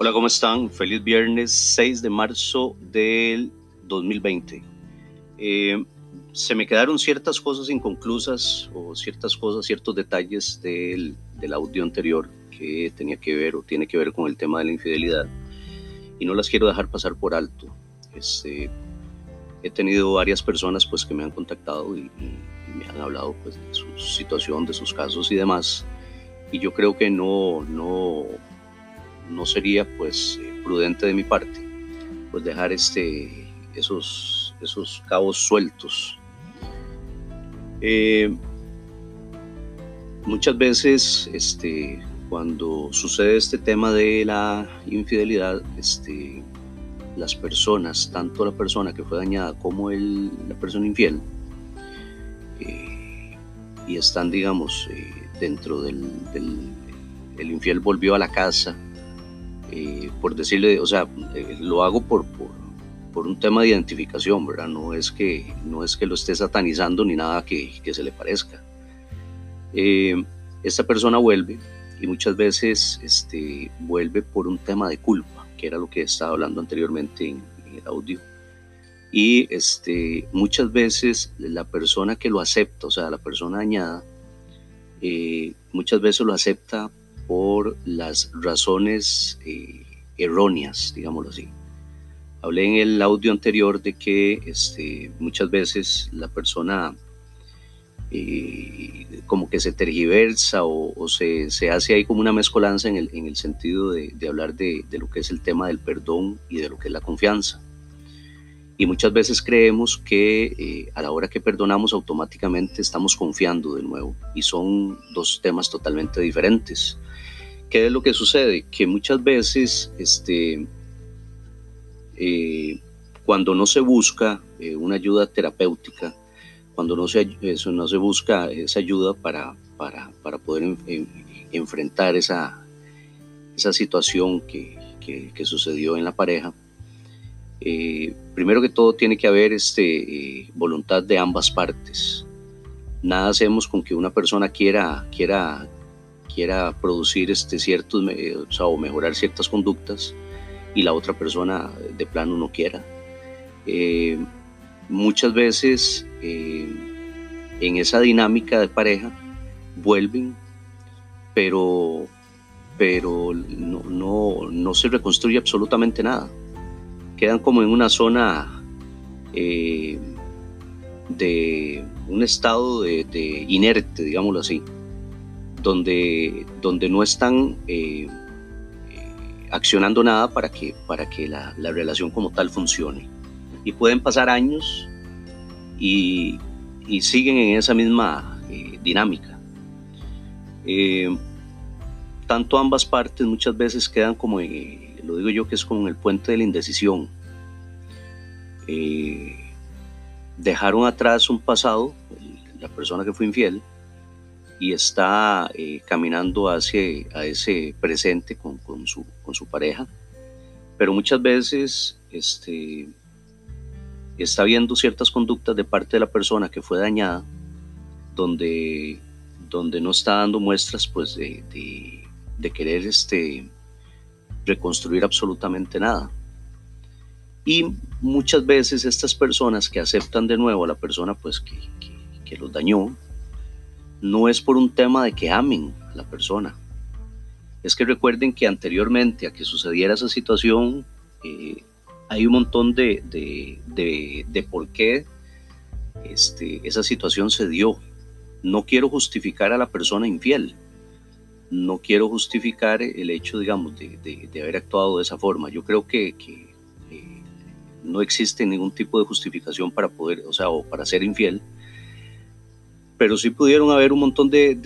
Hola, ¿cómo están? Feliz viernes 6 de marzo del 2020. Eh, se me quedaron ciertas cosas inconclusas o ciertas cosas, ciertos detalles del, del, audio anterior que tenía que ver o tiene que ver con el tema de la infidelidad y no las quiero dejar pasar por alto. Este, he tenido varias personas pues que me han contactado y, y, me han hablado pues de su situación, de sus casos y demás y yo creo que no, no no sería pues eh, prudente de mi parte pues dejar este, esos, esos cabos sueltos. Eh, muchas veces este, cuando sucede este tema de la infidelidad, este, las personas, tanto la persona que fue dañada como el, la persona infiel, eh, y están, digamos, dentro del, del, el infiel volvió a la casa, eh, por decirle, o sea, eh, lo hago por, por, por, un tema de identificación, ¿verdad? No es que, no es que lo esté satanizando ni nada que, que se le parezca. Eh, esta persona vuelve y muchas veces este, vuelve por un tema de culpa, que era lo que estaba hablando anteriormente en, en el audio. Y este, muchas veces la persona que lo acepta, o sea, la persona dañada, muchas veces lo acepta por las razones eh, erróneas, digámoslo así. Hablé en el audio anterior de que este, muchas veces la persona eh, como que se tergiversa o, se, se, hace ahí como una mezcolanza en el, en el sentido de, de hablar de, de, lo que es el tema del perdón y de lo que es la confianza. Y muchas veces creemos que eh, a la hora que perdonamos automáticamente estamos confiando de nuevo. Y son dos temas totalmente diferentes. ¿Qué es lo que sucede? Que muchas veces, este, eh, cuando no se busca eh, una ayuda terapéutica, cuando no se, eso, no se busca esa ayuda para, para, para poder en, en, enfrentar esa, esa situación que, que, sucedió en la pareja, eh, primero que todo tiene que haber este, voluntad de ambas partes. Nada hacemos con que una persona quiera, quiera quiera producir este ciertos, o, sea, o mejorar ciertas conductas y la otra persona de plano no quiera. Eh, muchas veces eh, en esa dinámica de pareja vuelven, pero, pero no, no, no se reconstruye absolutamente nada. Quedan como en una zona eh, de un estado de inerte, digámoslo así donde, donde no están eh, eh, accionando nada para que, para que la, la, relación como tal funcione. Y pueden pasar años y, siguen en esa misma eh, dinámica. Tanto ambas partes muchas veces quedan como, lo digo yo que es como el puente de la indecisión. dejaron atrás un pasado, la persona que fue infiel, y está eh, caminando hacia a ese presente con, con, su, con su pareja, pero muchas veces este, está viendo ciertas conductas de parte de la persona que fue dañada, donde, donde no está dando muestras pues, de, de, de querer este, reconstruir absolutamente nada. Y muchas veces estas personas que aceptan de nuevo a la persona pues, que, que, que los dañó, no es por un tema de que amen a la persona. Es que recuerden que anteriormente a que sucediera esa situación, eh, hay un montón de, de, de, de por qué este, esa situación se dio. No quiero justificar a la persona infiel. No quiero justificar el hecho, digamos, de, haber actuado de esa forma. Yo creo que, que eh, no existe ningún tipo de justificación para poder, o sea, o para ser infiel pero sí pudieron haber un montón de,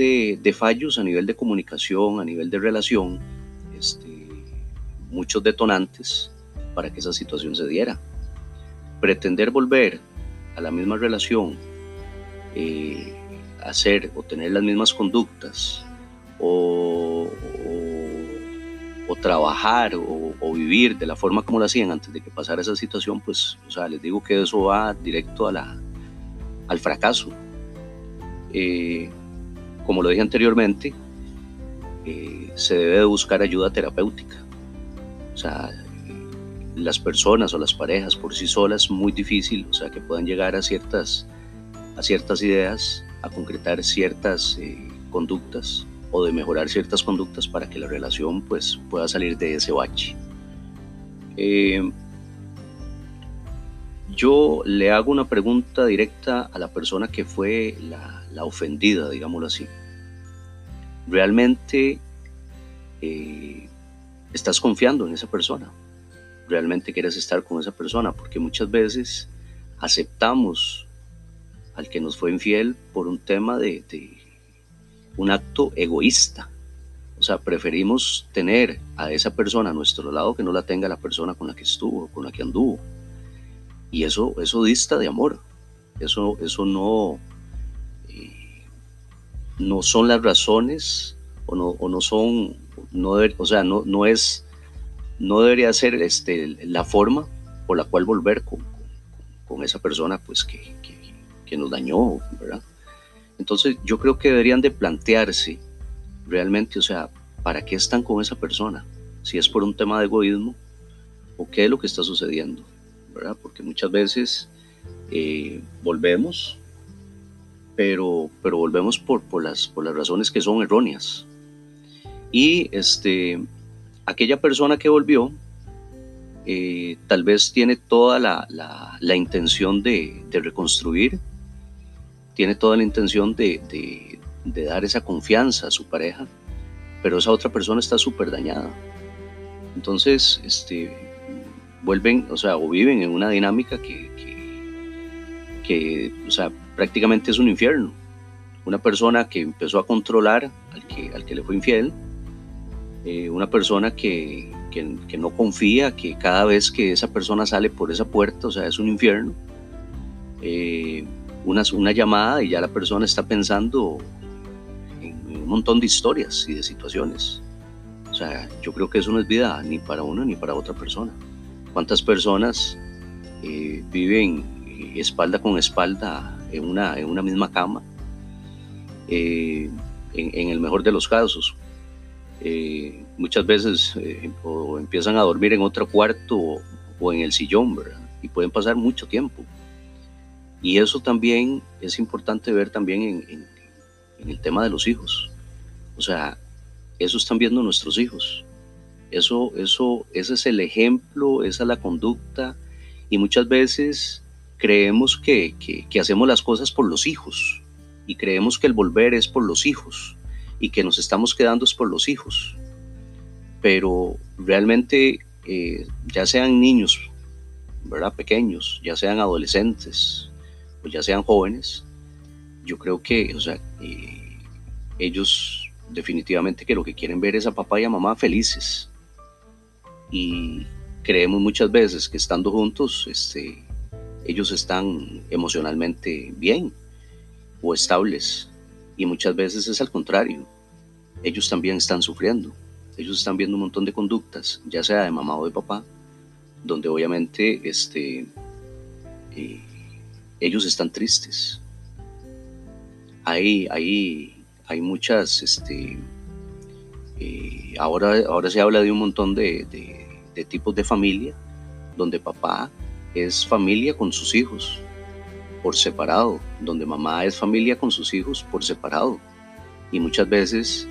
de, fallos a nivel de comunicación, a nivel de relación, este, muchos detonantes para que esa situación se diera. Pretender volver a la misma relación, eh, hacer o tener las mismas conductas, o, trabajar o, vivir de la forma como lo hacían antes de que pasara esa situación, pues, o sea, les digo que eso va directo a al fracaso eh, como lo dije anteriormente, eh, se debe de buscar ayuda terapéutica. sea, las personas o las parejas por sí solas muy difícil, o sea, que puedan llegar a ciertas, a ciertas ideas, a concretar ciertas eh, conductas o de mejorar ciertas conductas para que la relación pues pueda salir de ese bache. Eh, yo le hago una pregunta directa a la persona que fue la, la ofendida, digámoslo así. ¿Realmente eh, estás confiando en esa persona? ¿Realmente quieres estar con esa persona? Porque muchas veces aceptamos al que nos fue infiel por un tema de, de un acto egoísta. O sea, preferimos tener a esa persona a nuestro lado que no la tenga la persona con la que estuvo, con la que anduvo. Y eso, eso dista de amor. Eso, eso no, no son las razones o no, o no son, no o sea, no, no es, no debería ser este, la forma por la cual volver con, con, esa persona pues que, que, nos dañó, ¿verdad? Entonces yo creo que deberían de plantearse realmente, o sea, ¿para qué están con esa persona? Si es por un tema de egoísmo o qué es lo que está sucediendo. Porque muchas veces eh, volvemos, pero, pero volvemos por, por, las, por las razones que son erróneas. Y este, aquella persona que volvió, eh, tal vez tiene toda la, la, intención de, de, reconstruir, tiene toda la intención de, de, de, dar esa confianza a su pareja, pero esa otra persona está súper dañada. Entonces, este, vuelven, o sea, o viven en una dinámica que, que, o sea, prácticamente es un infierno. Una persona que empezó a controlar al que, al que le fue infiel, eh, una persona que, que, no confía, que cada vez que esa persona sale por esa puerta, o sea, es un infierno. Eh, una, una llamada y ya la persona está pensando en un montón de historias y de situaciones. O sea, yo creo que eso no es vida ni para uno ni para otra persona cuántas personas eh, viven eh, espalda con espalda en una, en una misma cama, eh, en, el mejor de los casos. muchas veces o empiezan a dormir en otro cuarto o, en el sillón, ¿verdad? Y pueden pasar mucho tiempo. Y eso también es importante ver también en, en el tema de los hijos. O sea, eso están viendo nuestros hijos. Eso, eso, ese es el ejemplo, esa es la conducta. Y muchas veces creemos que, que, hacemos las cosas por los hijos y creemos que el volver es por los hijos y que nos estamos quedando es por los hijos. Pero realmente, eh, ya sean niños, ¿verdad? Pequeños, ya sean adolescentes o ya sean jóvenes, yo creo que, o sea, eh, ellos definitivamente que lo que quieren ver es a papá y a mamá felices y creemos muchas veces que estando juntos, este, ellos están emocionalmente bien o estables y muchas veces es al contrario. Ellos también están sufriendo. Ellos están viendo un montón de conductas, ya sea de mamá o de papá, donde obviamente este, eh, ellos están tristes. Hay, hay, hay muchas, este, eh, ahora, ahora se habla de un montón de, de tipos de familia, donde papá es familia con sus hijos por separado, donde mamá es familia con sus hijos por separado. Y muchas veces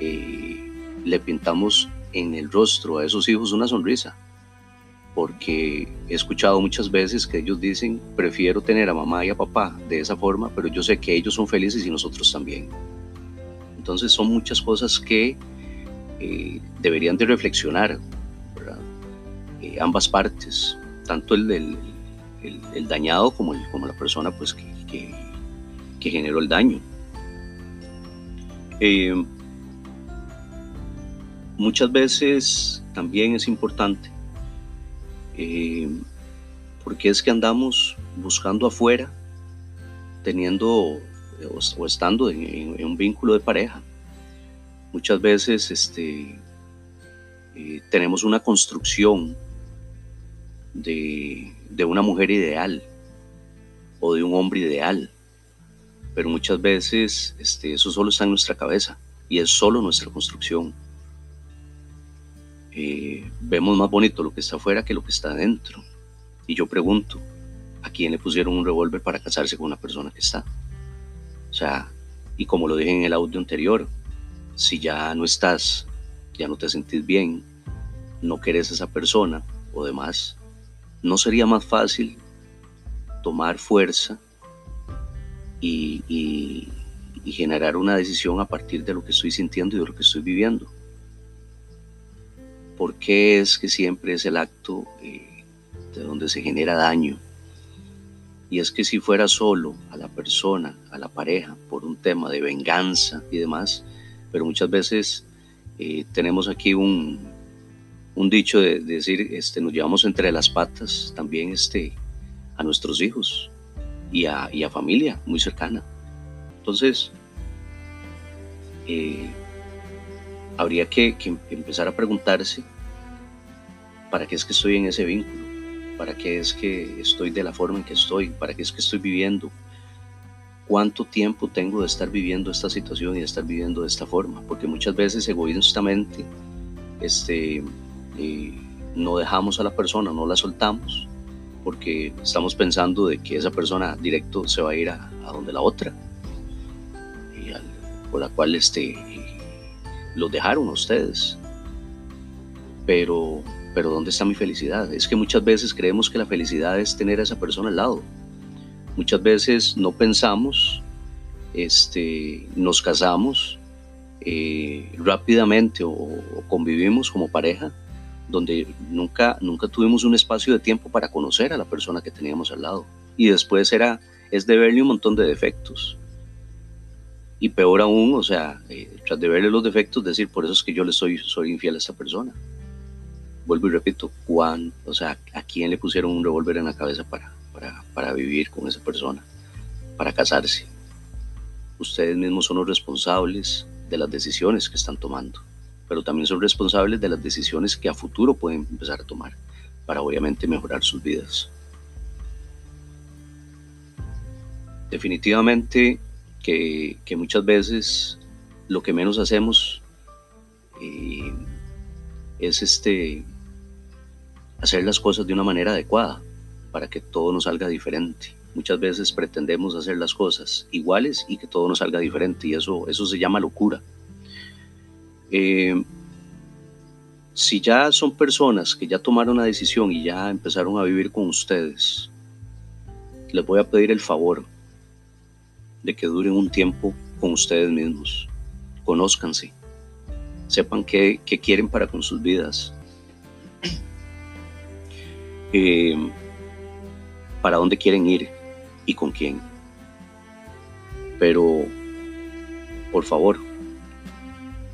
eh, le pintamos en el rostro a esos hijos una sonrisa, porque he escuchado muchas veces que ellos dicen, prefiero tener a mamá y a papá de esa forma, pero yo sé que ellos son felices y nosotros también. Entonces son muchas cosas que eh, deberían de reflexionar eh, ambas partes, tanto el, del, el, dañado como, el, como la persona pues, que, que, generó el daño. Eh, muchas veces también es importante eh, porque es que andamos buscando afuera, teniendo o, estando en, un vínculo de pareja. Muchas veces este, tenemos una construcción de, una mujer ideal o de un hombre ideal. Pero muchas veces este, eso solo está en nuestra cabeza y es solo nuestra construcción. eh, vemos más bonito lo que está afuera que lo que está adentro. Y yo pregunto, ¿a quién le pusieron un revólver para casarse con una persona que está? O sea, y como lo dije en el audio anterior, si ya no estás, ya no te sentís bien, no querés a esa persona o demás, ¿no sería más fácil tomar fuerza y, generar una decisión a partir de lo que estoy sintiendo y de lo que estoy viviendo? ¿Por qué es que siempre es el acto eh, de donde se genera daño? Y es que si fuera solo a la persona, a la pareja, por un tema de venganza y demás, pero muchas veces eh, tenemos aquí un, un dicho de, decir, este, nos llevamos entre las patas también este, a nuestros hijos y a, familia muy cercana. Entonces, eh, habría que, empezar a preguntarse, ¿para qué es que estoy en ese vínculo? ¿Para qué es que estoy de la forma en que estoy? ¿Para qué es que estoy viviendo? ¿Cuánto tiempo tengo de estar viviendo esta situación y de estar viviendo de esta forma? Porque muchas veces egoístamente este, eh, no dejamos a la persona, no la soltamos, porque estamos pensando de que esa persona directo se va a ir a, donde la otra, por la cual este, los dejaron a ustedes. Pero, pero ¿dónde está mi felicidad? Es que muchas veces creemos que la felicidad es tener a esa persona al lado. Muchas veces no pensamos, este, nos casamos eh, rápidamente o, convivimos como pareja, donde nunca, nunca tuvimos un espacio de tiempo para conocer a la persona que teníamos al lado. Y después era, es de verle un montón de defectos y peor aún, o sea, eh, tras de verle los defectos, decir, por eso es que yo le soy, soy infiel a esta persona. Vuelvo y repito, ¿cuán, o sea, ¿a quién le pusieron un revólver en la cabeza para, para, para vivir con esa persona, para casarse? Ustedes mismos son los responsables de las decisiones que están tomando, pero también son responsables de las decisiones que a futuro pueden empezar a tomar para obviamente mejorar sus vidas. Definitivamente que, muchas veces lo que menos hacemos eh, es este, hacer las cosas de una manera adecuada para que todo nos salga diferente. Muchas veces pretendemos hacer las cosas iguales y que todo nos salga diferente y eso, eso se llama locura. Eh, si ya son personas que ya tomaron la decisión y ya empezaron a vivir con ustedes, les voy a pedir el favor de que duren un tiempo con ustedes mismos. Conózcanse. Sepan qué, quieren para con sus vidas. Eh, para dónde quieren ir y con quién. Pero, por favor,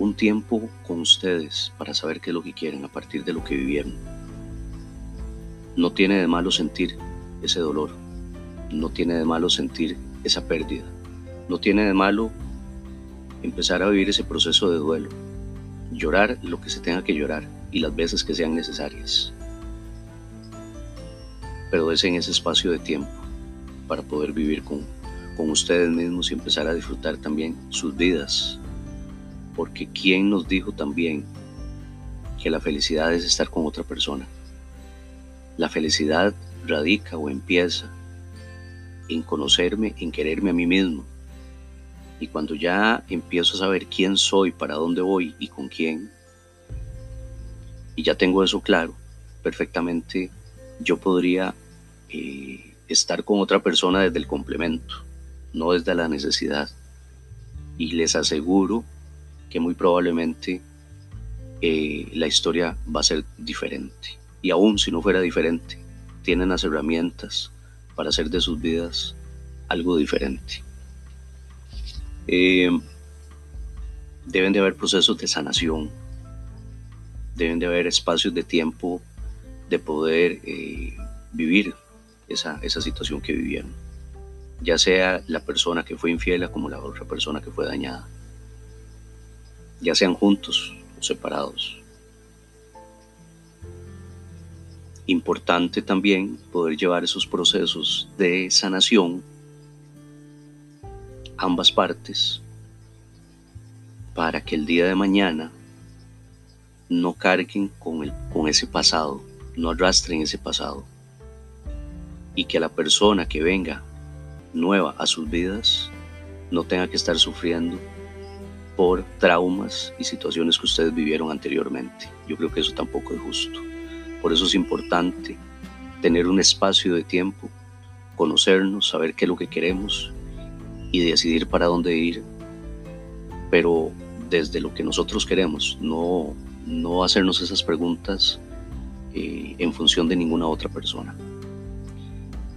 un tiempo con ustedes para saber qué es lo que quieren a partir de lo que vivieron. No tiene de malo sentir ese dolor. No tiene de malo sentir esa pérdida. No tiene de malo empezar a vivir ese proceso de duelo, llorar lo que se tenga que llorar y las veces que sean necesarias. Pero es en ese espacio de tiempo para poder vivir con, ustedes mismos y empezar a disfrutar también sus vidas. Porque ¿quién nos dijo también que la felicidad es estar con otra persona? La felicidad radica o empieza en conocerme, en quererme a mí mismo, y cuando ya empiezo a saber quién soy, para dónde voy y con quién, y ya tengo eso claro, perfectamente yo podría eh, estar con otra persona desde el complemento, no desde la necesidad. Y les aseguro que muy probablemente eh, la historia va a ser diferente. Y aún si no fuera diferente, tienen las herramientas para hacer de sus vidas algo diferente. Eh, deben de haber procesos de sanación, deben de haber espacios de tiempo de poder eh, vivir esa, esa situación que vivieron, ya sea la persona que fue infiel como la otra persona que fue dañada, ya sean juntos o separados. Importante también poder llevar esos procesos de sanación ambas partes para que el día de mañana no carguen con, el, con ese pasado, no arrastren ese pasado. Y que la persona que venga nueva a sus vidas no tenga que estar sufriendo por traumas y situaciones que ustedes vivieron anteriormente. Yo creo que eso tampoco es justo. Por eso es importante tener un espacio de tiempo, conocernos, saber qué es lo que queremos y decidir para dónde ir, pero desde lo que nosotros queremos, no, no hacernos esas preguntas eh, en función de ninguna otra persona.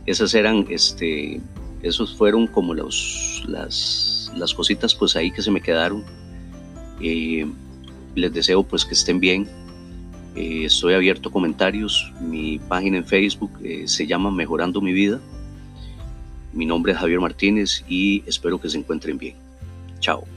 Esas eran, este, esos fueron como los, las, las cositas pues ahí que se me quedaron. Eh, les deseo pues que estén bien. Eh, estoy abierto a comentarios. Mi página en Facebook se llama Mejorando mi vida. Mi nombre es Javier Martínez y espero que se encuentren bien. Chao.